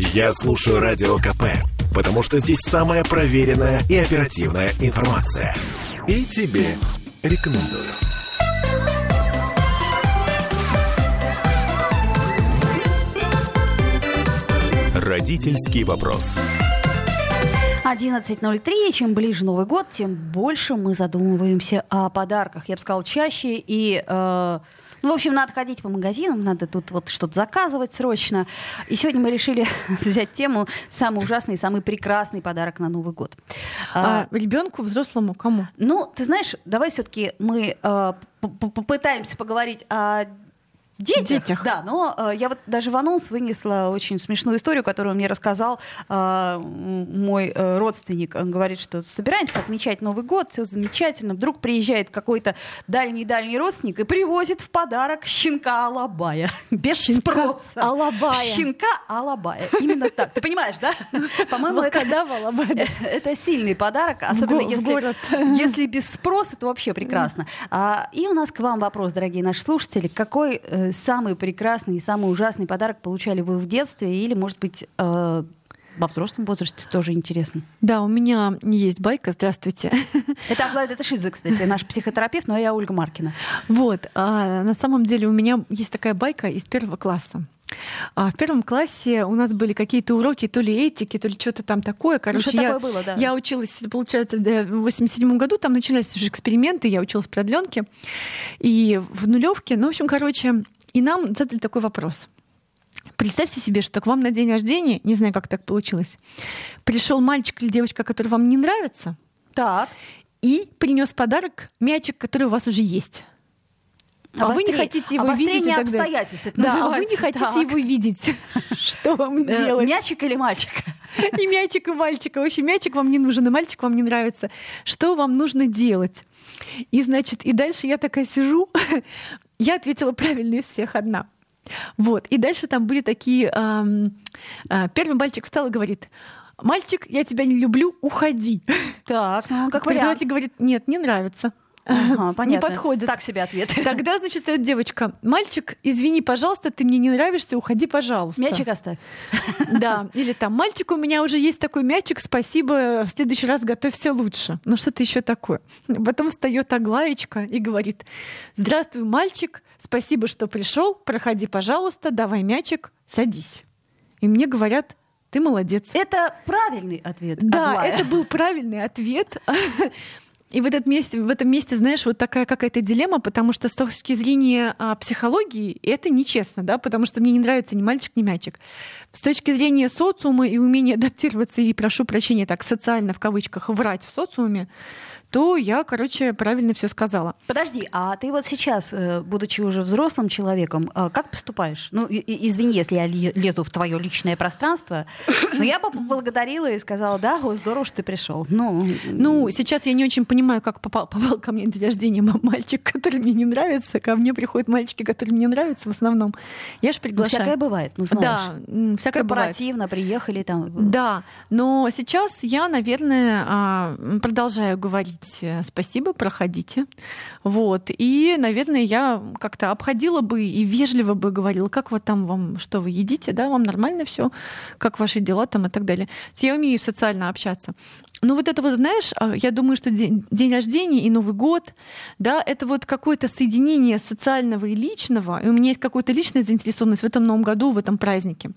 Я слушаю Радио КП, потому что здесь самая проверенная и оперативная информация. И тебе рекомендую. Родительский вопрос. 11.03. Чем ближе Новый год, тем больше мы задумываемся о подарках. Я бы сказала, чаще и... Э, ну, в общем, надо ходить по магазинам, надо тут вот что-то заказывать срочно. И сегодня мы решили взять тему «Самый ужасный и самый прекрасный подарок на Новый год». А, а ребенку, взрослому, кому? Ну, ты знаешь, давай все-таки мы э, попытаемся поговорить о Детях, детях. Да, но э, я вот даже в анонс вынесла очень смешную историю, которую мне рассказал э, мой э, родственник. Он говорит, что собираемся отмечать Новый год, все замечательно. Вдруг приезжает какой-то дальний-дальний родственник и привозит в подарок щенка Алабая. Без щенка спроса. Алабая. Щенка Алабая. Именно так. Ты понимаешь, да? По-моему, это, это сильный подарок, особенно если, если без спроса, то вообще прекрасно. А, и у нас к вам вопрос, дорогие наши слушатели. Какой э, самый прекрасный и самый ужасный подарок получали вы в детстве или, может быть, э, во взрослом возрасте тоже интересно. Да, у меня есть байка. Здравствуйте. Это Аглайда это Шиза, кстати, наш психотерапевт, но я Ольга Маркина. Вот. А на самом деле у меня есть такая байка из первого класса. А в первом классе у нас были какие-то уроки, то ли этики, то ли что-то там такое. Ну, Короче, ну, я, такое было, да. я училась, получается, в 87 году, там начинались уже эксперименты, я училась в продленке и в нулевке. Ну, в общем, короче, и нам задали такой вопрос. Представьте себе, что к вам на день рождения, не знаю, как так получилось, пришел мальчик или девочка, который вам не нравится, так. и принес подарок мячик, который у вас уже есть. А вы не хотите его видеть и обстоятельств. Это да, а вы не хотите так. его видеть. Что вам э, делать? Мячик или мальчик? И мячик, и мальчика. Вообще мячик вам не нужен, и мальчик вам не нравится. Что вам нужно делать? И, значит, и дальше я такая сижу, я ответила правильно из всех одна. Вот. И дальше там были такие... Эм, э, первый мальчик встал и говорит, мальчик, я тебя не люблю, уходи. Так, ну как вариант. говорит, нет, не нравится. Ага, понятно. Не подходит. Так себе ответ. Тогда, значит, стоит девочка. Мальчик, извини, пожалуйста, ты мне не нравишься, уходи, пожалуйста. Мячик оставь. Да. Или там, мальчик, у меня уже есть такой мячик, спасибо, в следующий раз готовься лучше. Ну что-то еще такое. Потом встает Аглаечка и говорит, здравствуй, мальчик, спасибо, что пришел, проходи, пожалуйста, давай мячик, садись. И мне говорят, ты молодец. Это правильный ответ. Да, Аглая. это был правильный ответ. И в, этот месте, в этом месте, знаешь, вот такая какая-то дилемма, потому что с точки зрения а, психологии это нечестно, да, потому что мне не нравится ни мальчик, ни мячик. С точки зрения социума и умения адаптироваться и, прошу прощения, так социально в кавычках врать в социуме, то я, короче, правильно все сказала. Подожди, а ты вот сейчас, э, будучи уже взрослым человеком, э, как поступаешь? Ну, извини, если я лезу в твое личное пространство, но я бы поблагодарила и сказала, да, о, здорово, что ты пришел. Ну, ну, сейчас я не очень понимаю, как попал, попал ко мне на день рождения мальчик, который мне не нравится. Ко мне приходят мальчики, которые мне нравятся в основном. Я же приглашаю. Ну, всякое бывает, ну знаешь. Да, всякое Корпоративно бывает. приехали там. Да, но сейчас я, наверное, а, продолжаю говорить говорить э, спасибо, проходите. Вот. И, наверное, я как-то обходила бы и вежливо бы говорила, как вот там вам, что вы едите, да, вам нормально все, как ваши дела там и так далее. Я умею социально общаться. Ну вот это вот, знаешь, а, я думаю, что день, день рождения и Новый год, да, это вот какое-то соединение социального и личного, и у меня есть какая-то личная заинтересованность в этом Новом году, в этом празднике.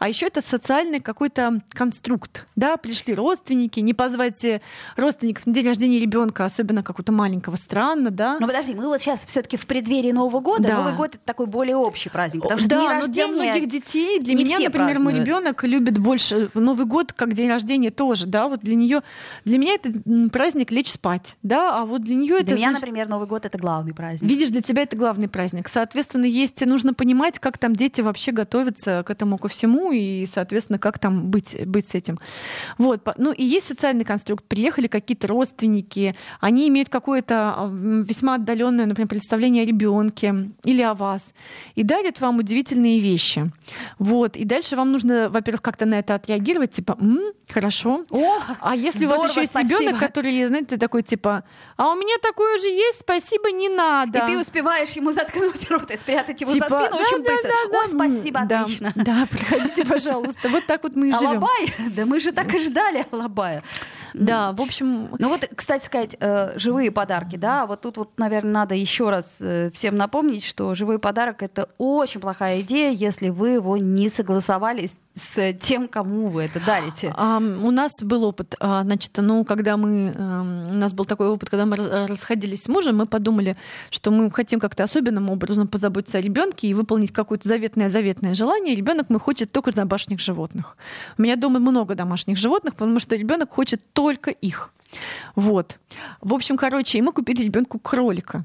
А еще это социальный какой-то конструкт, да, пришли родственники, не позвать э, родственников на день рождения ребенка, особенно какого-то маленького, странно, да. Но подожди, мы вот сейчас все-таки в преддверии Нового года, да. Новый год это такой более общий праздник, потому что да, день рождения для многих детей, для меня, например, мой ребенок любит больше Новый год как день рождения тоже, да, вот для нее для меня это праздник лечь спать, да, а вот для нее это... Для меня, например, Новый год — это главный праздник. Видишь, для тебя это главный праздник. Соответственно, есть, нужно понимать, как там дети вообще готовятся к этому ко всему, и, соответственно, как там быть, быть с этим. Вот. Ну и есть социальный конструкт. Приехали какие-то родственники, они имеют какое-то весьма отдаленное, например, представление о ребенке или о вас, и дарят вам удивительные вещи. Вот. И дальше вам нужно, во-первых, как-то на это отреагировать, типа, М, хорошо. О! А если если у вас еще есть ребенок, который, знаете, такой типа, а у меня такое же есть, спасибо, не надо. И ты успеваешь ему заткнуть рот и спрятать его типа, за спину да, очень да, быстро. Да, Ой, спасибо, отлично. Да, приходите, пожалуйста. Вот так вот мы и живем. Алабай? Да мы же так и ждали Алабая. Да, в общем... Ну вот, кстати сказать, э, живые подарки, да, вот тут вот, наверное, надо еще раз э, всем напомнить, что живой подарок — это очень плохая идея, если вы его не согласовали с тем, кому вы это дарите? А, у нас был опыт, а, значит, ну, когда мы, а, у нас был такой опыт, когда мы расходились с мужем, мы подумали, что мы хотим как-то особенным образом позаботиться о ребенке и выполнить какое-то заветное-заветное желание. Ребенок мы хочет только домашних животных. У меня дома много домашних животных, потому что ребенок хочет только их. Вот. В общем, короче, и мы купили ребенку кролика.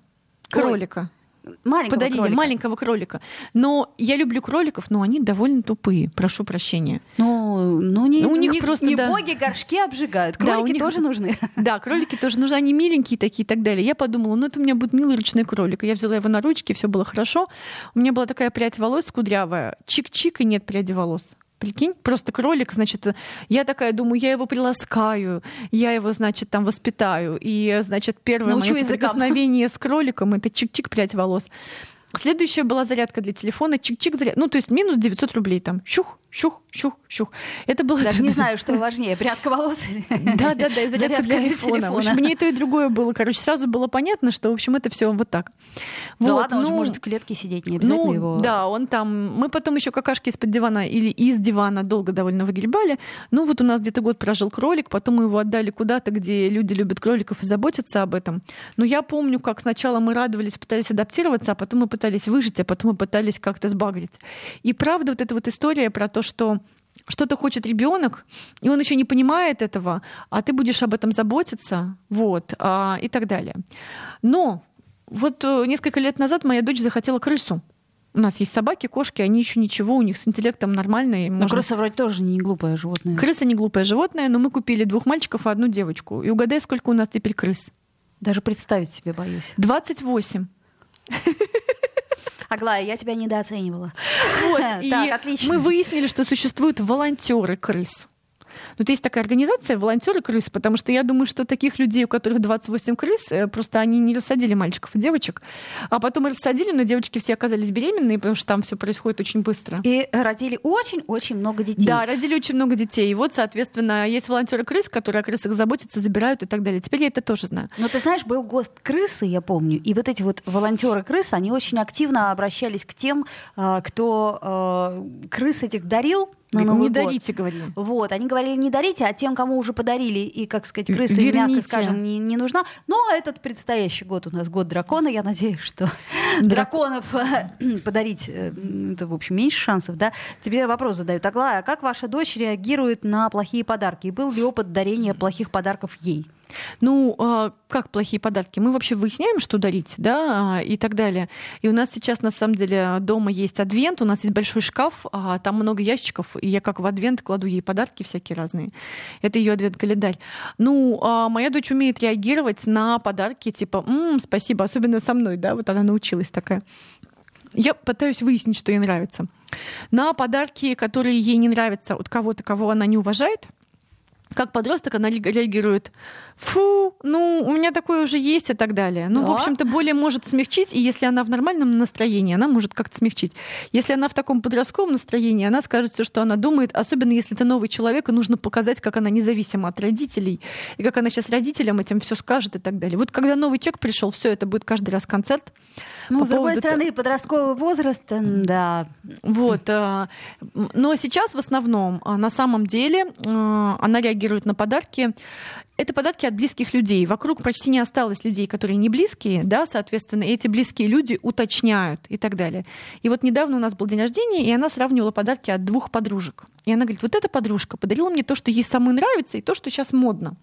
Кролика. Ой. Маленького подарили кролика. маленького кролика. Но я люблю кроликов, но они довольно тупые, прошу прощения. Ну, ну не, ну, у них не, просто не да. боги горшки обжигают. Кролики да, них, тоже нужны. Да, кролики тоже нужны. Они миленькие такие и так далее. Я подумала, ну это у меня будет милый ручной кролик. Я взяла его на ручки, все было хорошо. У меня была такая прядь волос кудрявая. Чик-чик и нет пряди волос. Прикинь, просто кролик, значит, я такая думаю, я его приласкаю, я его, значит, там воспитаю. И, значит, первое Научу мое соприкосновение с кроликом — это чик-чик прядь волос. Следующая была зарядка для телефона, чик-чик зарядка. Ну, то есть минус 900 рублей там. Щух, щух, щух, щух. Это было... Даже не знаю, что важнее, прядка волос или... Да, да, да, и зарядка, зарядка для телефона. В общем, мне и то, и другое было. Короче, сразу было понятно, что, в общем, это все вот так. Да вот, ладно, ну, он же ну, может в клетке сидеть, не обязательно ну, его... Да, он там... Мы потом еще какашки из-под дивана или из дивана долго довольно выгребали. Ну, вот у нас где-то год прожил кролик, потом мы его отдали куда-то, где люди любят кроликов и заботятся об этом. Но я помню, как сначала мы радовались, пытались адаптироваться, а потом мы пытались выжить, а потом мы пытались как-то сбагрить. И правда, вот эта вот история про то, что что-то хочет ребенок, и он еще не понимает этого, а ты будешь об этом заботиться, вот, а, и так далее. Но вот э, несколько лет назад моя дочь захотела крысу. У нас есть собаки, кошки, они еще ничего, у них с интеллектом нормальные. Но можно... крыса вроде тоже не глупое животное. Крыса не глупое животное, но мы купили двух мальчиков и одну девочку. И угадай, сколько у нас теперь крыс? Даже представить себе боюсь. 28. Аглая, я тебя недооценивала. Вот, и так, отлично. мы выяснили, что существуют волонтеры крыс. Ну, вот есть такая организация волонтеры крыс, потому что я думаю, что таких людей, у которых 28 крыс, э, просто они не рассадили мальчиков и девочек, а потом рассадили, но девочки все оказались беременные, потому что там все происходит очень быстро. И родили очень-очень много детей. Да, родили очень много детей. И вот, соответственно, есть волонтеры крыс, которые о крысах заботятся, забирают и так далее. Теперь я это тоже знаю. Но ты знаешь, был ГОСТ крысы, я помню, и вот эти вот волонтеры крыс, они очень активно обращались к тем, а, кто а, крыс этих дарил, на Новый не год. дарите, говорили. Вот, они говорили, не дарите, а тем, кому уже подарили, и, как сказать, крысы, Верните. мягко скажем, не, не нужна. Но этот предстоящий год у нас год дракона, я надеюсь, что драконов подарить, э, это, в общем, меньше шансов, да? Тебе вопрос задают. Аглая, а как ваша дочь реагирует на плохие подарки? И был ли опыт дарения плохих подарков ей? Ну, а, как плохие подарки? Мы вообще выясняем, что дарить, да, а, и так далее. И у нас сейчас, на самом деле, дома есть адвент, у нас есть большой шкаф, а там много ящиков, и я как в адвент кладу ей подарки всякие разные. Это ее адвент-календарь. Ну, моя дочь умеет реагировать на подарки, типа, М, спасибо, особенно со мной, да, вот она научилась такая. Я пытаюсь выяснить, что ей нравится. На подарки, которые ей не нравятся от кого-то, кого она не уважает — как подросток она реагирует, фу, ну, у меня такое уже есть и так далее. Ну, да. в общем-то, более может смягчить, и если она в нормальном настроении, она может как-то смягчить. Если она в таком подростковом настроении, она скажет все, что она думает, особенно если это новый человек, и нужно показать, как она независима от родителей, и как она сейчас родителям этим все скажет и так далее. Вот когда новый человек пришел, все это будет каждый раз концерт. Ну, с другой стороны, подростковый возраст, да. Вот. Э, но сейчас в основном, э, на самом деле, э, она реагирует на подарки это подарки от близких людей. Вокруг почти не осталось людей, которые не близкие, да, соответственно, эти близкие люди уточняют и так далее. И вот недавно у нас был день рождения, и она сравнивала подарки от двух подружек. И она говорит, вот эта подружка подарила мне то, что ей самой нравится, и то, что сейчас модно.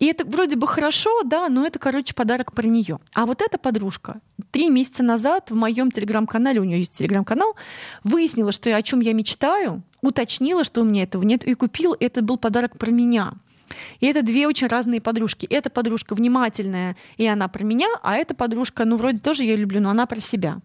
И это вроде бы хорошо, да, но это, короче, подарок про нее. А вот эта подружка три месяца назад в моем телеграм-канале, у нее есть телеграм-канал, выяснила, что я, о чем я мечтаю, уточнила, что у меня этого нет, и купил. Это был подарок про меня. И это две очень разные подружки. Эта подружка внимательная, и она про меня, а эта подружка, ну, вроде тоже я люблю, но она про себя.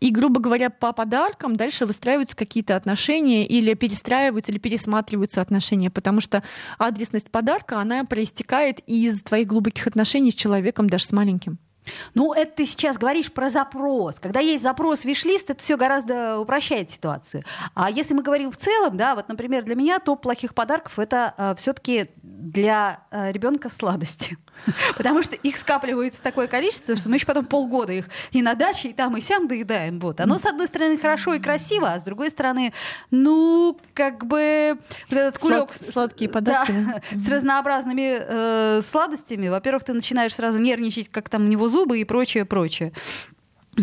И, грубо говоря, по подаркам дальше выстраиваются какие-то отношения или перестраиваются, или пересматриваются отношения, потому что адресность подарка, она проистекает из твоих глубоких отношений с человеком, даже с маленьким. Ну, это ты сейчас говоришь про запрос. Когда есть запрос виш-лист, это все гораздо упрощает ситуацию. А если мы говорим в целом, да, вот, например, для меня топ плохих подарков это э, все-таки для э, ребенка сладости. Потому что их скапливается такое количество, что мы еще потом полгода их и на даче, и там, и сям доедаем. Вот. Оно, с одной стороны, хорошо и красиво, а с другой стороны, ну, как бы вот этот кулек... Слад, сладкие подарки. Да, с разнообразными э, сладостями. Во-первых, ты начинаешь сразу нервничать, как там у него зубы и прочее, прочее.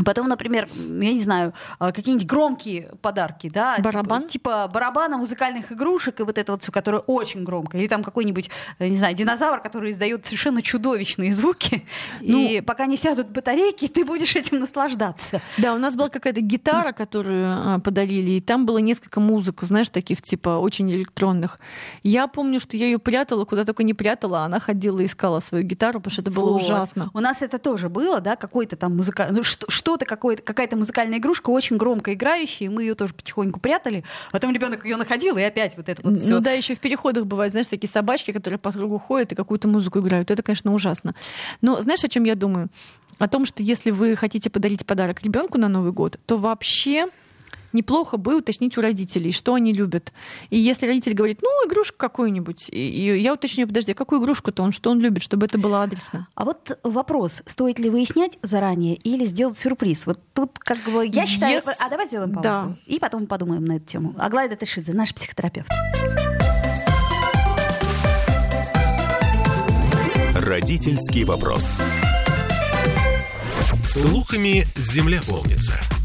Потом, например, я не знаю, а, какие-нибудь громкие подарки, да, типа, барабан, типа, типа барабана, музыкальных игрушек и вот это вот все, которое очень громко, или там какой-нибудь, э, не знаю, динозавр, который издает совершенно чудовищные звуки, ну, и пока не сядут батарейки, ты будешь этим наслаждаться. Да, у нас была какая-то гитара, которую а, подарили, и там было несколько музык, знаешь, таких типа очень электронных. Я помню, что я ее прятала, куда только не прятала, она ходила и искала свою гитару, потому что это было вот. ужасно. У нас это тоже было, да, какой-то там музыка, ну, что что-то, какая-то музыкальная игрушка, очень громко играющая, и мы ее тоже потихоньку прятали. Потом ребенок ее находил, и опять вот это вот все. Ну да, еще в переходах бывают, знаешь, такие собачки, которые по кругу ходят и какую-то музыку играют. Это, конечно, ужасно. Но знаешь, о чем я думаю? О том, что если вы хотите подарить подарок ребенку на Новый год, то вообще неплохо бы уточнить у родителей, что они любят. И если родитель говорит, ну, игрушку какую-нибудь, и я уточню, подожди, а какую игрушку-то он, что он любит, чтобы это было адресно. А вот вопрос, стоит ли выяснять заранее или сделать сюрприз? Вот тут как бы я считаю... Yes. А давай сделаем паузу. Да. И потом подумаем на эту тему. Аглая Датышидзе, наш психотерапевт. Родительский вопрос. Слухами земля полнится.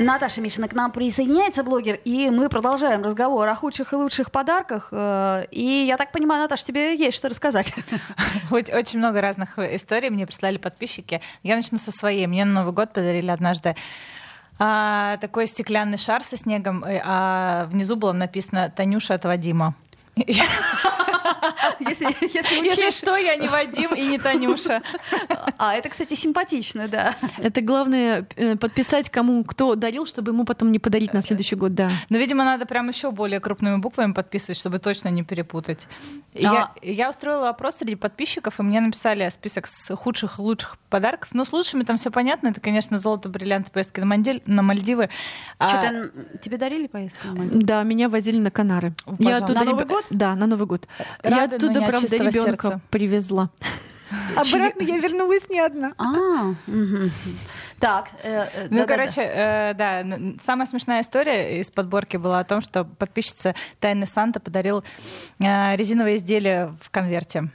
Наташа Мишина к нам присоединяется, блогер, и мы продолжаем разговор о худших и лучших подарках. Э, и я так понимаю, Наташа, тебе есть что рассказать. Очень много разных историй мне прислали подписчики. Я начну со своей. Мне на Новый год подарили однажды а, такой стеклянный шар со снегом, э, а внизу было написано «Танюша от Вадима». Если, если, если что, я не Вадим и не Танюша. А, это, кстати, симпатично, да. Это главное э, подписать кому кто дарил, чтобы ему потом не подарить на следующий год, да. Но, видимо, надо прям еще более крупными буквами подписывать, чтобы точно не перепутать. А... Я, я устроила опрос среди подписчиков, и мне написали список с худших лучших подарков. Ну, с лучшими там все понятно. Это, конечно, золото, бриллианты, поездки на, Мальдив, на Мальдивы. Что-то а... тебе дарили поездки на Мальдивы? Да, меня возили на Канары. Пожалуйста. Я оттуда на Новый год? Да, на Новый год. Рады, я оттуда, правда, ребенка привезла. Обратно я вернулась не одна. А, так, э, э, ну, да, короче. Э, да, самая смешная история из подборки была о том, что подписчица Тайны Санта подарил э, резиновое изделие в конверте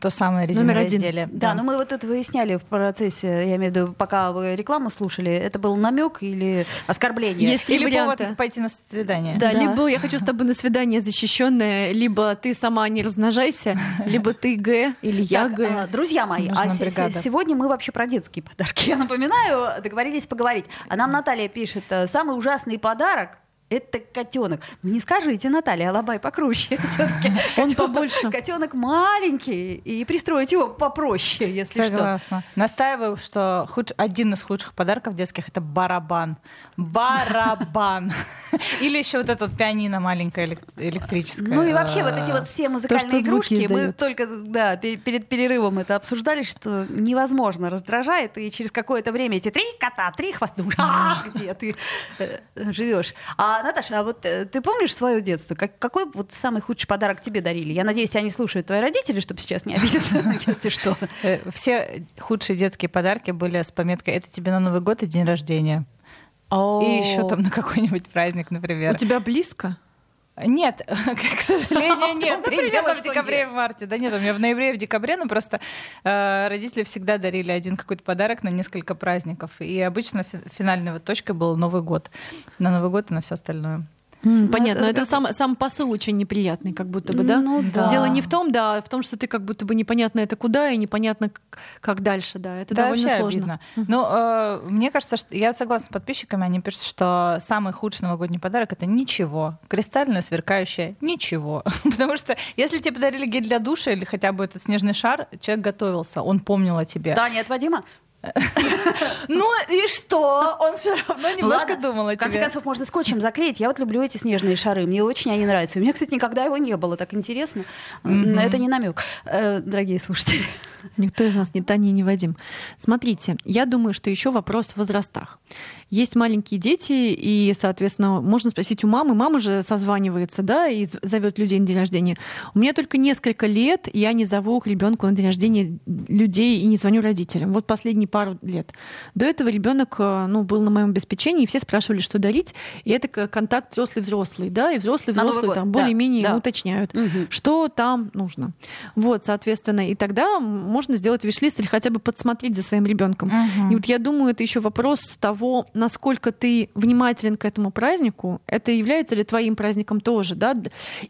то самое резиновое Номер один. изделие. Да, да, но мы вот это выясняли в процессе, я имею в виду, пока вы рекламу слушали, это был намек или оскорбление? Есть или варианты. повод пойти на свидание. Да, да, либо я хочу с тобой на свидание защищенное, либо ты сама не размножайся, либо ты Г или я Г. А, друзья мои, а сегодня мы вообще про детские подарки. Я напоминаю, договорились поговорить. А нам Наталья пишет, э, самый ужасный подарок это котенок. Ну не скажите, Наталья, Алабай покруче. Все-таки он побольше. Котенок маленький, и пристроить его попроще, если Согласна. что. Настаиваю, что худ... один из худших подарков детских это барабан. Барабан. Или еще вот этот пианино маленькое электрическое. Ну и вообще вот эти вот все музыкальные игрушки, мы только да, перед перерывом это обсуждали, что невозможно раздражает, и через какое-то время эти три кота, три хвоста, а, где ты э, живешь. А Наташа, а вот э, ты помнишь свое детство? Как, какой вот самый худший подарок тебе дарили? Я надеюсь, они слушают твои родители, чтобы сейчас не обидеться, если что. Э, все худшие детские подарки были с пометкой «Это тебе на Новый год и день рождения». И еще там на какой-нибудь праздник, например. У тебя близко? Нет, к сожалению, нет. Примерно в декабре и в марте. Да нет, у меня в ноябре и в декабре, но просто э, родители всегда дарили один какой-то подарок на несколько праздников. И обычно финальной точкой был Новый год. На Новый год и на все остальное. Mm, понятно, но это, это сам, сам посыл очень неприятный, как будто бы, да? Ну, да. Дело не в том, да, а в том, что ты как будто бы непонятно это куда и непонятно как дальше, да. Это да, довольно сложно. Обидно. Ну, э, мне кажется, что я согласна с подписчиками, они пишут, что самый худший новогодний подарок это ничего, кристально сверкающее ничего, потому что если тебе подарили гель для душа или хотя бы этот снежный шар, человек готовился, он помнил о тебе. Да, нет, Вадима. Ну и что? Он все равно немножко думал о тебе. В конце концов, можно скотчем заклеить. Я вот люблю эти снежные шары. Мне очень они нравятся. У меня, кстати, никогда его не было. Так интересно. Это не намек, э, дорогие слушатели. Никто из нас не Таня, не Вадим. Смотрите, я думаю, что еще вопрос в возрастах. Есть маленькие дети, и, соответственно, можно спросить у мамы. Мама же созванивается, да, и зовет людей на день рождения. У меня только несколько лет я не зову к ребенку на день рождения людей и не звоню родителям. Вот последние пару лет. До этого ребенок э, ну, был на моем обеспечении, и все спрашивали, что дарить. И это контакт взрослый-взрослый, да, и взрослый-взрослый там более-менее да, уточняют, угу. что там нужно. Вот, соответственно, и тогда можно сделать виш-лист или хотя бы подсмотреть за своим ребенком. Угу. И вот я думаю, это еще вопрос того, насколько ты внимателен к этому празднику, это является ли твоим праздником тоже, да?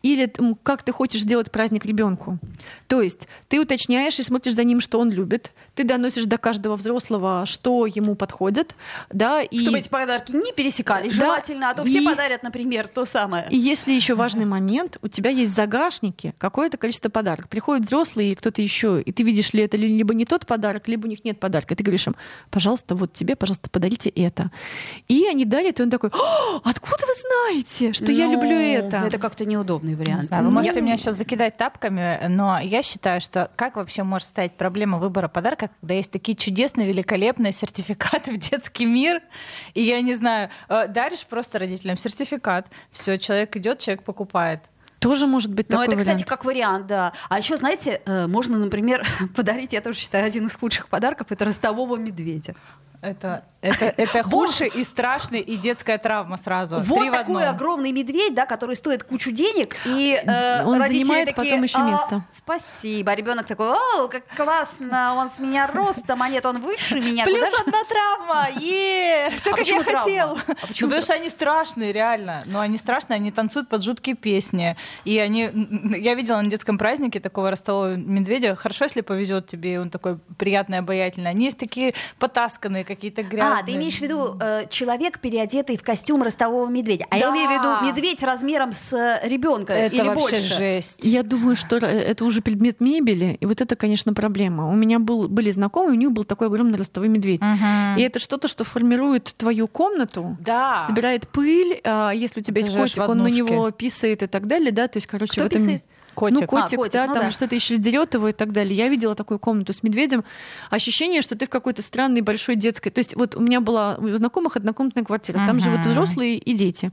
Или как ты хочешь сделать праздник ребенку. То есть ты уточняешь и смотришь за ним, что он любит, ты доносишь до каждого взрослого, что ему подходит, да, и... Чтобы эти подарки не пересекались, да, желательно, а то все и... подарят, например, то самое. И если еще важный момент, у тебя есть в загашнике какое-то количество подарков. Приходит взрослый или кто-то еще, и ты видишь ли это либо не тот подарок, либо у них нет подарка. И ты говоришь им, пожалуйста, вот тебе, пожалуйста, подарите это. И они дарят, и он такой, откуда вы знаете, что ну, я люблю это? Это как-то неудобный вариант. Знаю, вы можете я... меня сейчас закидать тапками, но я считаю, что как вообще может стать проблема выбора подарка, когда есть такие чудесные, великолепные сертификаты в детский мир, и я не знаю, э, даришь просто родителям сертификат, все, человек идет, человек покупает. Тоже может быть такой Но это, вариант. кстати, как вариант, да. А еще, знаете, э, можно, например, подарить, я тоже считаю, один из худших подарков, это ростового медведя. Это, это, это худший и страшный, и детская травма сразу. Вот такой огромный медведь, да, который стоит кучу денег, и э, он занимает такие, потом еще место. А, спасибо. А ребенок такой, о, как классно, он с меня ростом, а нет, он выше меня. Плюс Куда одна травма, е все а как я хотел. А ну, потому что они страшные, реально. Но они страшные, они танцуют под жуткие песни. И они, я видела на детском празднике такого ростового медведя. Хорошо, если повезет тебе, он такой приятный, обаятельный. Они есть такие потасканные, какие-то грязные. А, ты имеешь в виду э, человек, переодетый в костюм ростового медведя. А да. я имею в виду медведь размером с э, ребенка это или вообще больше. жесть. Я думаю, что э, это уже предмет мебели, и вот это, конечно, проблема. У меня был, были знакомые, у них был такой огромный ростовый медведь. Угу. И это что-то, что формирует твою комнату, да. собирает пыль. А если у тебя есть котик, он на него писает и так далее, да, то есть, короче, Кто в этом... Писает? Котик. Ну, котик, а, котик да, ну, там да. что-то еще дерет его и так далее. Я видела такую комнату с медведем. Ощущение, что ты в какой-то странной большой детской. То есть вот у меня была у знакомых однокомнатная квартира. Там uh-huh. живут взрослые и дети.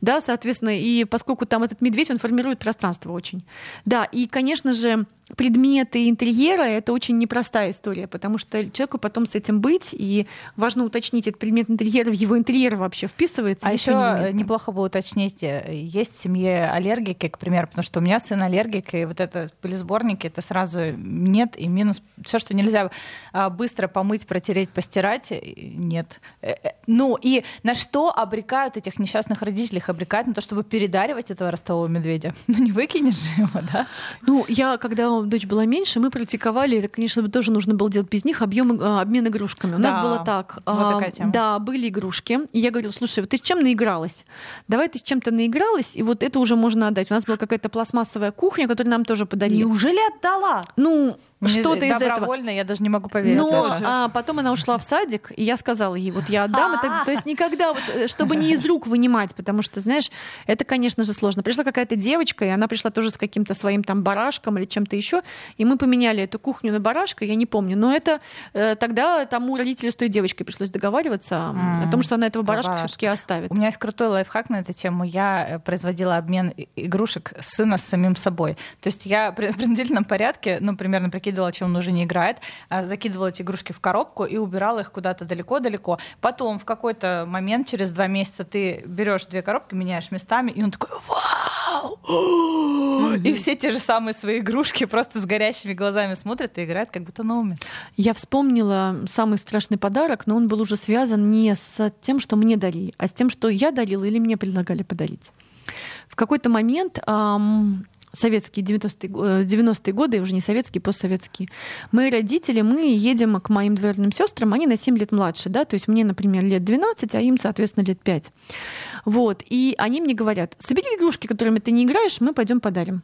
Да, соответственно, и поскольку там этот медведь, он формирует пространство очень. Да, и, конечно же, предметы интерьера — это очень непростая история, потому что человеку потом с этим быть, и важно уточнить, этот предмет интерьера в его интерьер вообще вписывается. А еще неплохо бы уточнить, э, есть в семье аллергики, к примеру, потому что у меня сын аллергик, и вот это пылесборники, это сразу нет и минус. Все, что нельзя а, быстро помыть, протереть, постирать, нет. Э, э, ну и на что обрекают этих несчастных родителей? Их обрекают на то, чтобы передаривать этого ростового медведя. Ну не выкинешь же его, да? Ну, я когда дочь была меньше, мы практиковали, это, конечно, тоже нужно было делать без них, объем, а, обмен игрушками. У да. нас было так. Вот а, такая тема. Да, были игрушки. И я говорила, слушай, вот ты с чем наигралась? Давай ты с чем-то наигралась, и вот это уже можно отдать. У нас была какая-то пластмассовая кухня, которую нам тоже подарили. Неужели отдала? Ну, что-то из этого. Добровольно, я даже не могу поверить. Но а потом она ушла в садик, и я сказала ей, вот я отдам. Это, то есть никогда, вот, э, чтобы не из рук вынимать, потому что, знаешь, это, конечно же, сложно. Пришла какая-то девочка, и она пришла тоже с каким-то своим там барашком или чем-то еще, и мы поменяли эту кухню на барашка, я не помню. Но это э, тогда тому родителю с той девочкой пришлось договариваться mm, о том, что она этого барашка все-таки оставит. У меня есть крутой лайфхак на эту тему. Я э, производила обмен игрушек сына с самим собой. То есть я при принудительном порядке, ну, примерно прикидывала, чем он уже не играет, а, закидывала эти игрушки в коробку и убирала их куда-то далеко-далеко. Потом в какой-то момент, через два месяца, ты берешь две коробки, меняешь местами, и он такой, вау! И все те же самые свои игрушки просто с горящими глазами смотрят и играют, как будто новыми. Я вспомнила самый страшный подарок, но он был уже связан не с тем, что мне дарили, а с тем, что я дарила или мне предлагали подарить. в какой-то момент эм, советские 90-е, 90 годы, уже не советские, постсоветские. Мои родители, мы едем к моим двоюродным сестрам, они на 7 лет младше, да, то есть мне, например, лет 12, а им, соответственно, лет 5. Вот, и они мне говорят, собери игрушки, которыми ты не играешь, мы пойдем подарим.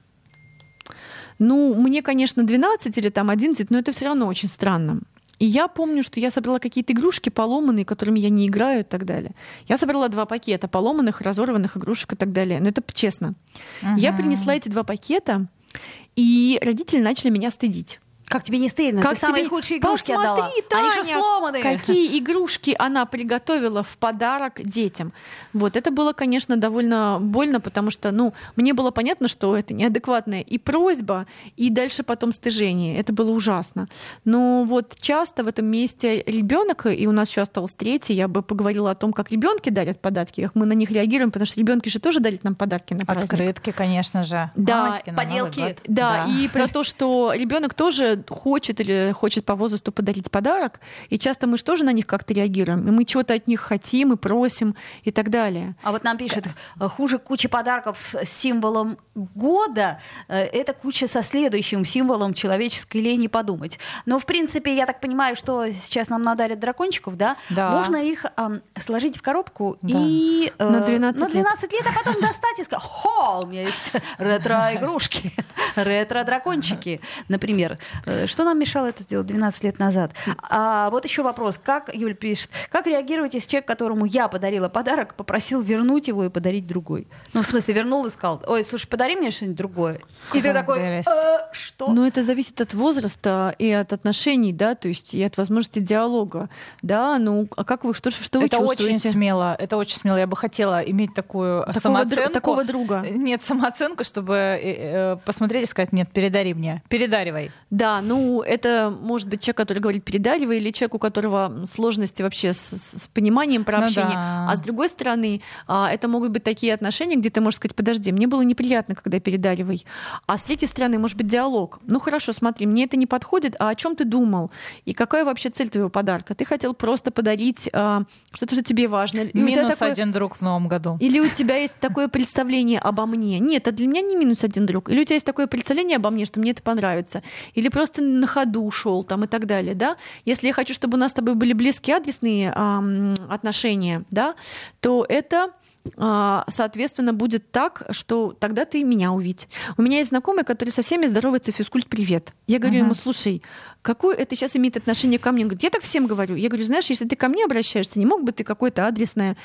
Ну, мне, конечно, 12 или там 11, но это все равно очень странно. И я помню, что я собрала какие-то игрушки поломанные, которыми я не играю и так далее. Я собрала два пакета поломанных, разорванных игрушек и так далее. Но это честно. Угу. Я принесла эти два пакета, и родители начали меня стыдить. Как тебе не стыдно? Как Ты самые тебе... худшие игрушки Посмотри, отдала. Таня, Они же сломанные. Какие игрушки она приготовила в подарок детям. Вот это было, конечно, довольно больно, потому что, ну, мне было понятно, что это неадекватная и просьба, и дальше потом стыжение. Это было ужасно. Но вот часто в этом месте ребенок, и у нас еще осталось третий, я бы поговорила о том, как ребенки дарят подарки, как мы на них реагируем, потому что ребенки же тоже дарят нам подарки на праздник. Открытки, конечно же. Да, Мамочки на поделки. Год. Да, и про то, что ребенок тоже хочет или хочет по возрасту подарить подарок, и часто мы же тоже на них как-то реагируем, и мы чего-то от них хотим и просим и так далее. А вот нам пишет, э, хуже куча подарков с символом года, э, это куча со следующим символом человеческой лени подумать. Но, в принципе, я так понимаю, что сейчас нам надарят дракончиков, да? Да. Можно их эм, сложить в коробку Да. и... э, На 12 на лет. 12 лет, а потом достать и сказать, хо, у меня есть ретро-игрушки, ретро-дракончики, например. Э, Что нам мешало это сделать 12 лет назад? А вот еще вопрос. Как, Юль пишет, как реагировать, если человек, которому я подарила подарок, попросил вернуть его и подарить другой? Ну, в смысле, вернул и сказал, ой, слушай, подари мне что-нибудь другое. И ты такой. «Э, что? Но это зависит от возраста и от отношений, да, то есть и от возможности диалога, да, ну, а как вы, что, что вы это очень чувствуете? смело, это очень смело. Я бы хотела иметь такую Такого, самооценку. дру- такого друга. Нет, самооценку, чтобы э, э, посмотреть и сказать, нет, передари мне, передаривай. Да, ну это может быть человек, который говорит передаривай, или человек, у которого сложности вообще с, с- пониманием про Ну общение. да. А с другой стороны, а, это могут быть такие отношения, где ты можешь сказать, подожди, мне было неприятно, когда передаривай. А с третьей стороны, может быть, диалог. Ну хорошо, смотри, мне это не подходит, а о чем ты думал? И какая вообще цель твоего подарка? Ты хотел просто подарить а, что-то, что тебе важно. И у тебя Минус такое- один друг в новом году. Или у тебя есть такое представление обо мне? Нет, это для меня не минус один друг. Или у тебя есть такое представление обо мне, что мне это понравится. Или просто на ходу ушел там и так далее, да? Если я хочу, чтобы у нас с тобой были близкие адресные ам, отношения, да, то это а, соответственно, будет так, что тогда ты меня увидь. У меня есть знакомый, который со всеми здоровается физкульт привет. Я говорю Ага. ему, слушай, какое это сейчас имеет отношение ко мне? Он говорит, я так всем говорю. Я говорю, знаешь, если ты ко мне обращаешься, не мог бы ты какое-то адресное,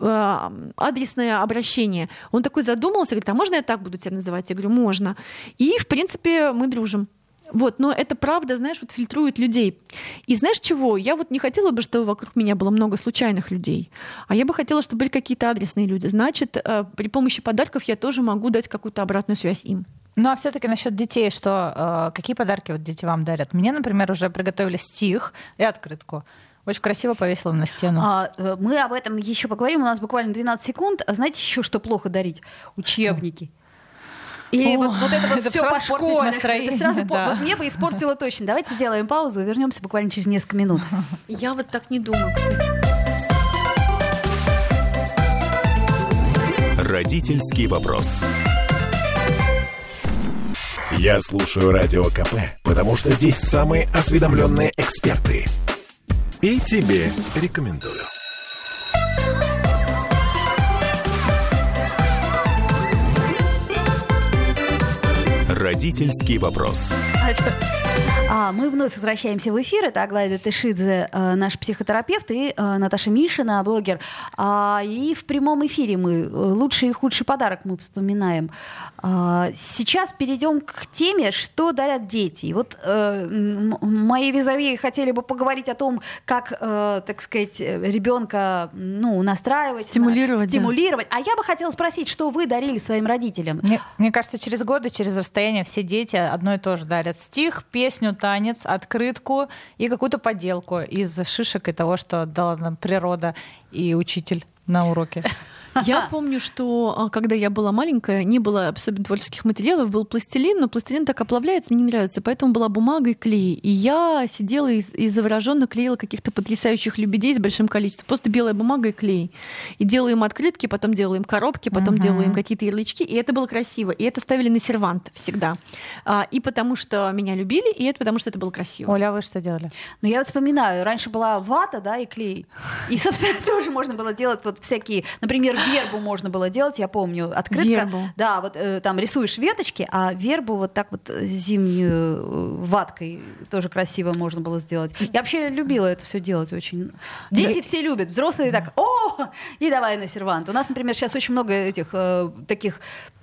а, адресное обращение? Он такой задумался, говорит, а можно я так буду тебя называть? Я говорю, можно. И, в принципе, мы дружим. Вот, но это правда, знаешь, вот фильтрует людей. И знаешь чего? Я вот не хотела бы, чтобы вокруг меня было много случайных людей, а я бы хотела, чтобы были какие-то адресные люди. Значит, э, при помощи подарков я тоже могу дать какую-то обратную связь им. Ну а все-таки насчет детей, что э, какие подарки вот дети вам дарят? Мне, например, уже приготовили стих и открытку. Очень красиво повесила на стену. А, э, мы об этом еще поговорим. У нас буквально 12 секунд. А знаете еще, что плохо дарить? Учебники. И О, вот, вот это вот это все по школе. настроение, Это сразу да. вот мне бы испортило точно. Давайте сделаем паузу и вернемся буквально через несколько минут. Я вот так не думаю, кстати. Родительский вопрос. Я слушаю Радио КП, потому что здесь самые осведомленные эксперты. И тебе рекомендую. Родительский вопрос. А, мы вновь возвращаемся в эфир. Это Аглайда Тышидзе, э, наш психотерапевт, и э, Наташа Мишина, блогер. А, и в прямом эфире мы э, лучший и худший подарок мы вспоминаем. А, сейчас перейдем к теме, что дарят дети. И вот э, мои визави хотели бы поговорить о том, как, э, так сказать, ребенка ну, настраивать, Стимулировать, да. стимулировать. А я бы хотела спросить, что вы дарили своим родителям? Мне, мне кажется, через годы, через расстояние все дети одно и то же дарят. Стих, песню, танец, открытку и какую-то поделку из шишек и того, что дала нам природа и учитель на уроке. Я помню, что а, когда я была маленькая, не было особенно творческих материалов, был пластилин, но пластилин так оплавляется, мне не нравится, поэтому была бумага и клей. И я сидела и, и завороженно клеила каких-то потрясающих лебедей с большим количеством. Просто белая бумага и клей. И делала им открытки, потом делала им коробки, потом uh-huh. делала им какие-то ярлычки. И это было красиво. И это ставили на сервант всегда. А, и потому что меня любили, и это потому что это было красиво. Оля, а вы что делали? Ну, я вот вспоминаю, раньше была вата, да, и клей. И, собственно, тоже можно было делать вот всякие, например, вербу можно было делать, я помню, открытка. Вербу. Да, вот э, там рисуешь веточки, а вербу вот так вот зимнюю э, ваткой тоже красиво можно было сделать. Я вообще любила это все делать очень. Дети да. все любят, взрослые так, о, и давай на сервант. У нас, например, сейчас очень много этих э, таких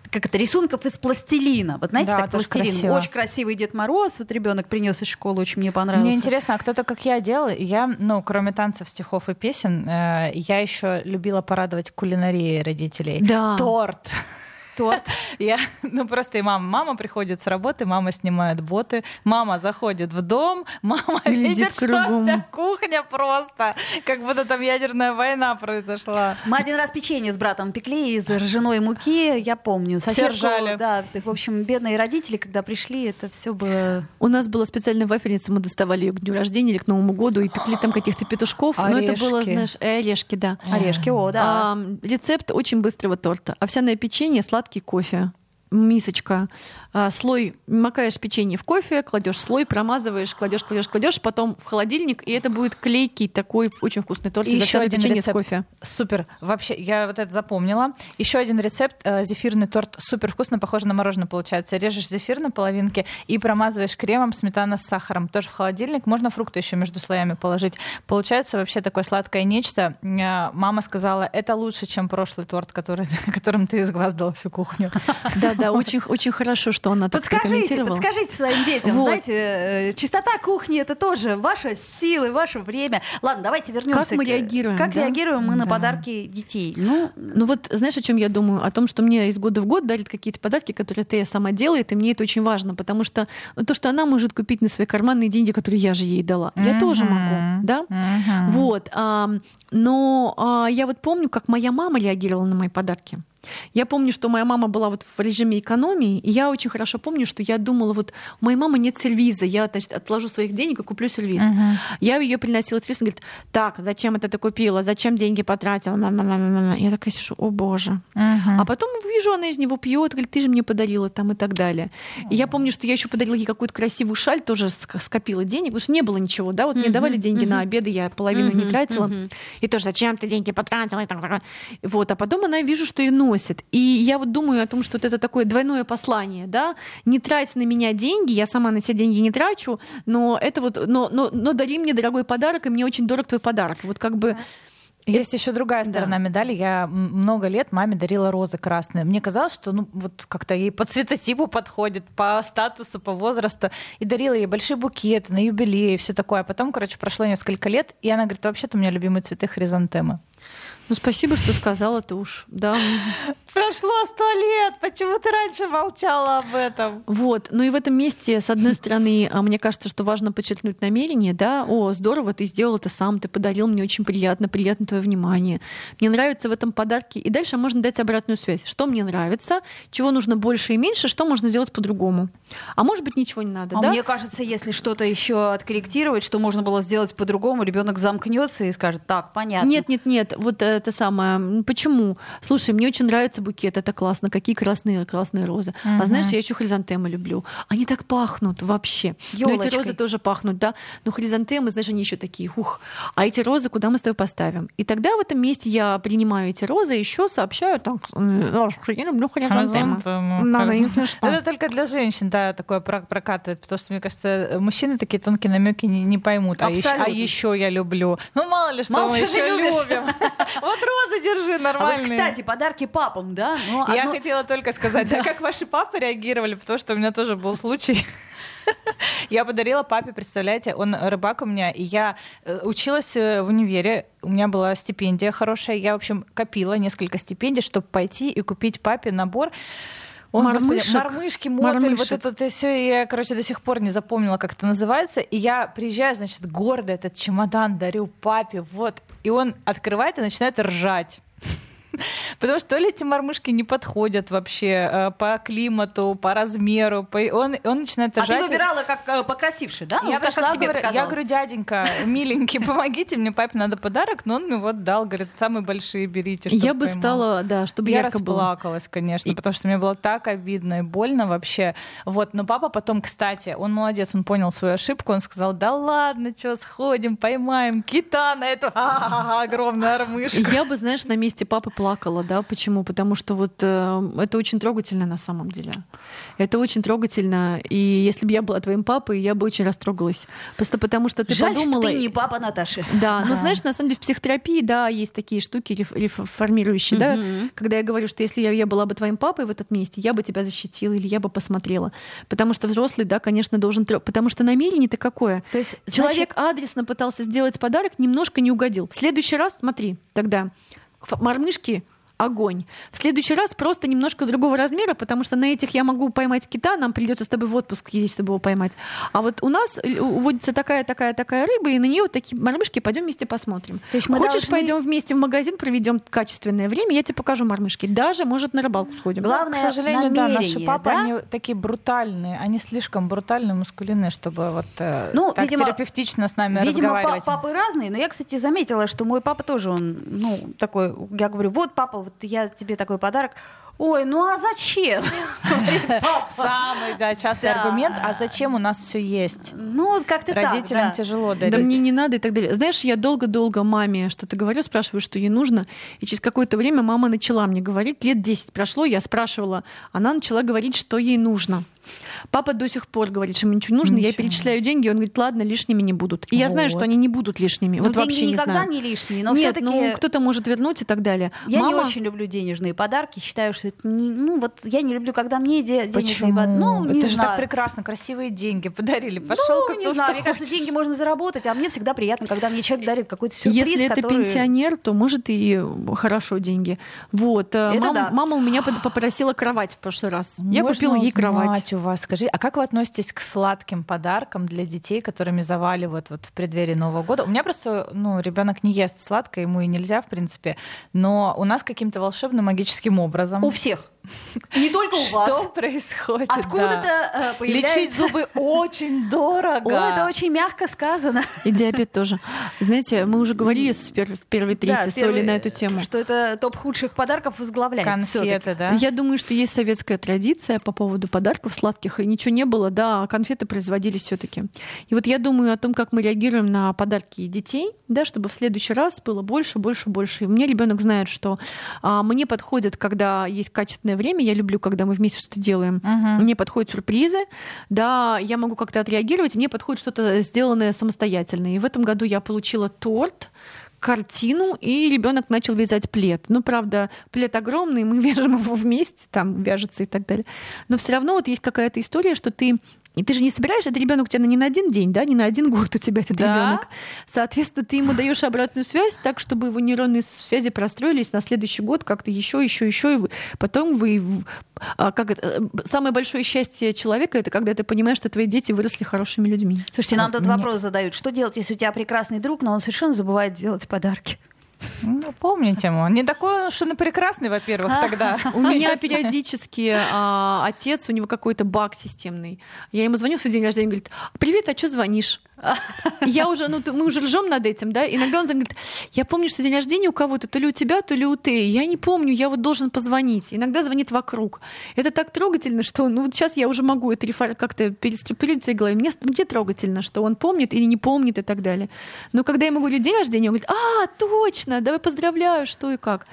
как это, рисунков из пластилина. Вот знаете, да, так пластилин. Красиво. Очень красивый Дед Мороз. Вот ребенок принес из школы, очень мне понравился. Мне интересно, а кто-то, как я, делал? Я, ну, кроме танцев, стихов и песен, э, я еще любила порадовать кулинарией родителей. Да. Торт торт. Я, ну просто и мама, мама приходит с работы, мама снимает боты, мама заходит в дом, мама Глядит видит, кругом. что вся кухня просто, как будто там ядерная война произошла. Мы один раз печенье с братом пекли из ржаной муки, я помню. Соседку, все ржали. Да, в общем, бедные родители, когда пришли, это все было... У нас была специальная вафельница, мы доставали ее к дню рождения или к Новому году и пекли там каких-то петушков. Орешки. Но это было, знаешь, э, орешки, да. Орешки, о, да. А, рецепт очень быстрого торта. Овсяное печенье, сладкий кофе мисочка, а, слой, макаешь печенье в кофе, кладешь слой, промазываешь, кладешь, кладешь, кладешь, потом в холодильник, и это будет клейкий такой очень вкусный торт. И еще один печенье рецепт. с кофе. Супер. Вообще, я вот это запомнила. Еще один рецепт. Э, зефирный торт супер вкусно, похоже на мороженое получается. Режешь зефир на половинке и промазываешь кремом, сметана с сахаром. Тоже в холодильник. Можно фрукты еще между слоями положить. Получается вообще такое сладкое нечто. Э, мама сказала, это лучше, чем прошлый торт, который, которым ты изгваздала всю кухню. Да, да, очень, очень хорошо, что она так подскажите, подскажите своим детям. Вот. Знаете, э, чистота кухни это тоже ваша сила, ваше время. Ладно, давайте вернемся. Как мы реагируем? Как да? реагируем мы да. на подарки детей? Ну, ну вот знаешь, о чем я думаю? О том, что мне из года в год дарят какие-то подарки, которые ты сама делает, и мне это очень важно, потому что то, что она может купить на свои карманные деньги, которые я же ей дала, mm-hmm. я тоже могу, да? Mm-hmm. Вот. А, но а, я вот помню, как моя мама реагировала на мои подарки. Я помню, что моя мама была вот в режиме экономии, и я очень хорошо помню, что я думала, вот у моей мамы нет сервиза, я значит, отложу своих денег и куплю сервиз. Uh-huh. Я ее приносила сервиз, она говорит, так, зачем это ты купила, зачем деньги потратила? Я такая сижу, о боже. Uh-huh. А потом вижу, она из него пьет, говорит, ты же мне подарила там и так далее. Uh-huh. И я помню, что я еще подарила ей какую-то красивую шаль, тоже скопила денег, потому что не было ничего, да, вот uh-huh. мне давали деньги uh-huh. на обеды, я половину uh-huh. не тратила. Uh-huh. И тоже, зачем ты деньги потратила? И так, так. Вот, а потом она вижу, что и носит. И я вот думаю о том, что вот это такое двойное послание, да, не трать на меня деньги, я сама на себя деньги не трачу, но это вот, но, но, но дари мне дорогой подарок, и мне очень дорог твой подарок. Вот как бы есть еще другая сторона да. медали. Я много лет маме дарила розы красные. Мне казалось, что ну вот как-то ей по цветотипу подходит, по статусу, по возрасту. И дарила ей большие букеты на юбилей и все такое. А потом, короче, прошло несколько лет, и она говорит, вообще-то у меня любимые цветы хризантемы. Ну, спасибо, что сказала ты уж, да. Прошло сто лет, почему ты раньше молчала об этом? Вот, ну и в этом месте, с одной стороны, а, мне кажется, что важно подчеркнуть намерение, да, о, здорово, ты сделал это сам, ты подарил, мне очень приятно, приятно твое внимание. Мне нравится в этом подарке, и дальше можно дать обратную связь. Что мне нравится, чего нужно больше и меньше, что можно сделать по-другому. А может быть, ничего не надо, а да? Мне кажется, если что-то еще откорректировать, что можно было сделать по-другому, ребенок замкнется и скажет, так, понятно. Нет, нет, нет, вот э, это самое. Почему? Слушай, мне очень нравится букет, это классно. Какие красные, красные розы. Угу. А знаешь, я еще хризантемы люблю. Они так пахнут вообще. Но эти розы тоже пахнут, да. Но хризантемы, знаешь, они еще такие, ух. А эти розы куда мы с тобой поставим? И тогда в этом месте я принимаю эти розы, еще сообщаю так, что я люблю хризантемы. Это только для женщин, да, такое прокатывает, потому что, мне кажется, мужчины такие тонкие намеки не, не поймут. А еще, а еще я люблю. Ну, мало ли, что мало мы еще любим. Вот розы держи, нормально. А вот, кстати, подарки папам, да? Ну, одно... Я хотела только сказать, да, как ваши папы реагировали, потому что у меня тоже был случай. Я подарила папе, представляете, он рыбак у меня, и я э, училась э, в универе, у меня была стипендия хорошая, я, в общем, копила несколько стипендий, чтобы пойти и купить папе набор Ой, Мормышек. Господи, мормышки, мотель, вот это, это все, я, короче, до сих пор не запомнила, как это называется. И я приезжаю, значит, гордо этот чемодан дарю папе, вот. И он открывает и начинает ржать. Потому что то ли эти мормышки не подходят вообще э, по климату, по размеру. По... Он, он начинает А ты выбирала как э, покрасивше, да? Я, ну, пришла, как тебе говорю, я говорю, дяденька, миленький, помогите мне, папе надо подарок, но он мне вот дал, говорит, самые большие берите. Я бы стала, да, чтобы я расплакалась, было. конечно, и... потому что мне было так обидно и больно вообще. Вот, но папа потом, кстати, он молодец, он понял свою ошибку, он сказал, да ладно, что, сходим, поймаем кита на эту огромную армышку. Я бы, знаешь, на месте папы плакала, да, почему? Потому что вот э, это очень трогательно на самом деле. Это очень трогательно, и если бы я была твоим папой, я бы очень растрогалась. Просто потому что ты Жаль, подумала... что ты не папа Наташи. Да, но знаешь, на самом деле в психотерапии, да, есть такие штуки реформирующие, да, когда я говорю, что если я, я была бы твоим папой в этот месте, я бы тебя защитила или я бы посмотрела. Потому что взрослый, да, конечно, должен... Потому что намерение-то какое? То есть человек значит... адресно пытался сделать подарок, немножко не угодил. В следующий раз, смотри, тогда мормышки огонь. В следующий раз просто немножко другого размера, потому что на этих я могу поймать кита, нам придется с тобой в отпуск ездить, чтобы его поймать. А вот у нас уводится такая, такая, такая рыба, и на нее вот такие мормышки, пойдем вместе посмотрим. То есть Хочешь, должны... пойдем вместе в магазин, проведем качественное время, я тебе покажу мормышки. Даже, может, на рыбалку сходим. Главное, к сожалению, да, наши папы, да? они такие брутальные, они слишком брутальные, мускулинные, чтобы вот э, ну, так видимо, терапевтично с нами видимо, разговаривать. Видимо, папы разные, но я, кстати, заметила, что мой папа тоже, он, ну, такой, я говорю, вот папа, вот я тебе такой подарок. Ой, ну а зачем? Самый, да, частый аргумент. А зачем у нас все есть? Ну, как-то Родителям тяжело дарить. Да мне не надо и так далее. Знаешь, я долго-долго маме что-то говорю, спрашиваю, что ей нужно. И через какое-то время мама начала мне говорить, лет 10 прошло, я спрашивала, она начала говорить, что ей нужно. Папа до сих пор говорит, что ему ничего не нужно. Ничего. Я перечисляю деньги, он говорит, ладно, лишними не будут. И вот. я знаю, что они не будут лишними. Ну, вот вообще не никогда знаю. не лишние, но Нет, все-таки... ну кто-то может вернуть и так далее. Я Мама... не очень люблю денежные подарки. Считаю, что это не... Ну вот я не люблю, когда мне де- денежные подарки. Ну, не это знаю. же так прекрасно, красивые деньги подарили. Пошел, ну, не знаю, мне кажется, деньги можно заработать, а мне всегда приятно, когда мне человек дарит какой-то сюрприз, Если это который... пенсионер, то может и хорошо деньги. Вот. Э, это мама, да. мама у меня попросила кровать в прошлый раз. Можно я купила ей кровать. у вас. Скажи, а как вы относитесь к сладким подаркам для детей, которыми заваливают вот в преддверии Нового года? У меня просто, ну, ребенок не ест сладкое, ему и нельзя, в принципе, но у нас каким-то волшебным магическим образом. У всех. Не только у вас. Что происходит? Откуда-то да. Э, появляется... Лечить зубы очень дорого. О, это очень мягко сказано. И диабет тоже. Знаете, мы уже говорили в первой трети да, соли на эту тему. Что это топ худших подарков возглавляет. Конфеты, да? Я думаю, что есть советская традиция по поводу подарков сладких, и ничего не было, да, а конфеты производились все таки И вот я думаю о том, как мы реагируем на подарки детей, да, чтобы в следующий раз было больше, больше, больше. И у меня ребенок знает, что а, мне подходит, когда есть качественное время, я люблю, когда мы вместе что-то делаем. Uh-huh. Мне подходят сюрпризы, да, я могу как-то отреагировать, мне подходит что-то сделанное самостоятельно. И в этом году я получила торт, картину, и ребенок начал вязать плед. Ну, правда, плед огромный, мы вяжем его вместе, там вяжется и так далее. Но все равно вот есть какая-то история, что ты и ты же не собираешь, этот ребенок у тебя не на один день, да, не на один год у тебя этот да? ребенок. Соответственно, ты ему даешь обратную связь так, чтобы его нейронные связи простроились на следующий год как-то еще, еще, еще, и вы, потом вы а, как это, э, самое большое счастье человека это когда ты понимаешь, что твои дети выросли хорошими людьми. Слушайте, нам тут Нет. вопрос задают: что делать, если у тебя прекрасный друг, но он совершенно забывает делать подарки? Ну, помните ему. Не такой уж он и прекрасный, во-первых, тогда. У меня периодически а, отец, у него какой-то баг системный. Я ему звоню в свой день рождения, говорит, привет, а что звонишь? Я уже, ну, мы уже ржем над этим, да, иногда он говорит, я помню, что день рождения у кого-то, то ли у тебя, то ли у ты, я не помню, я вот должен позвонить. Иногда звонит вокруг. Это так трогательно, что, ну, вот сейчас я уже могу это как-то переструктурировать в своей голове. Мне, мне трогательно, что он помнит или не помнит и так далее. Но когда я ему говорю день рождения, он говорит, а, точно, давай поздравляю, что и как.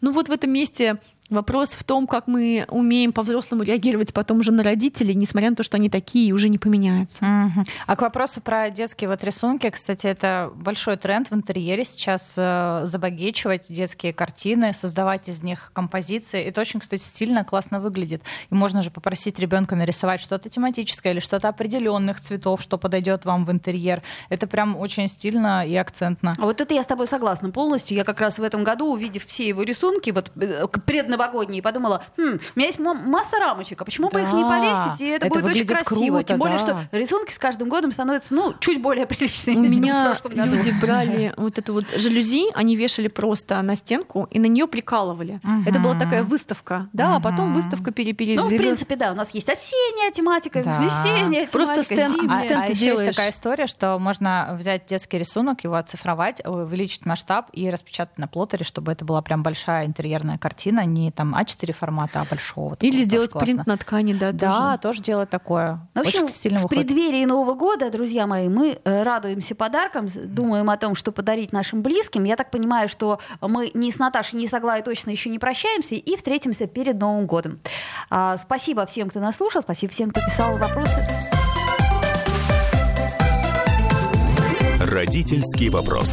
Ну, вот в этом месте Вопрос в том, как мы умеем по-взрослому реагировать потом уже на родителей, несмотря на то, что они такие и уже не поменяются. Угу. А к вопросу про детские вот рисунки, кстати, это большой тренд в интерьере сейчас э, забагечивать детские картины, создавать из них композиции. Это очень, кстати, стильно, классно выглядит. И можно же попросить ребенка нарисовать что-то тематическое или что-то определенных цветов, что подойдет вам в интерьер. Это прям очень стильно и акцентно. А вот это я с тобой согласна полностью. Я как раз в этом году, увидев все его рисунки, вот э, и подумала, хм, у меня есть масса рамочек, а почему да. бы их не повесить, и это, это будет очень красиво. Круто, Тем более, да. что рисунки с каждым годом становятся, ну, чуть более приличными. У меня люди брали вот эту вот жалюзи, они вешали просто на стенку и на нее прикалывали. Угу. Это была такая выставка, да, а потом выставка перепередвигалась. Ну, в принципе, да, у нас есть осенняя тематика, да. весенняя тематика, Просто стенд, зимняя. стенд а, а еще есть такая история, что можно взять детский рисунок, его оцифровать, увеличить масштаб и распечатать на плоттере, чтобы это была прям большая интерьерная картина, не там А4 формата, а большого. Или сделать принт на ткани, да, Да, тоже, тоже делать такое. Ну, в общем, Очень стильный в выход. преддверии Нового года, друзья мои, мы э, радуемся подаркам, думаем о том, что подарить нашим близким. Я так понимаю, что мы ни с Наташей, ни с Аглаей точно еще не прощаемся и встретимся перед Новым годом. А, спасибо всем, кто нас слушал, спасибо всем, кто писал вопросы. Родительский вопрос.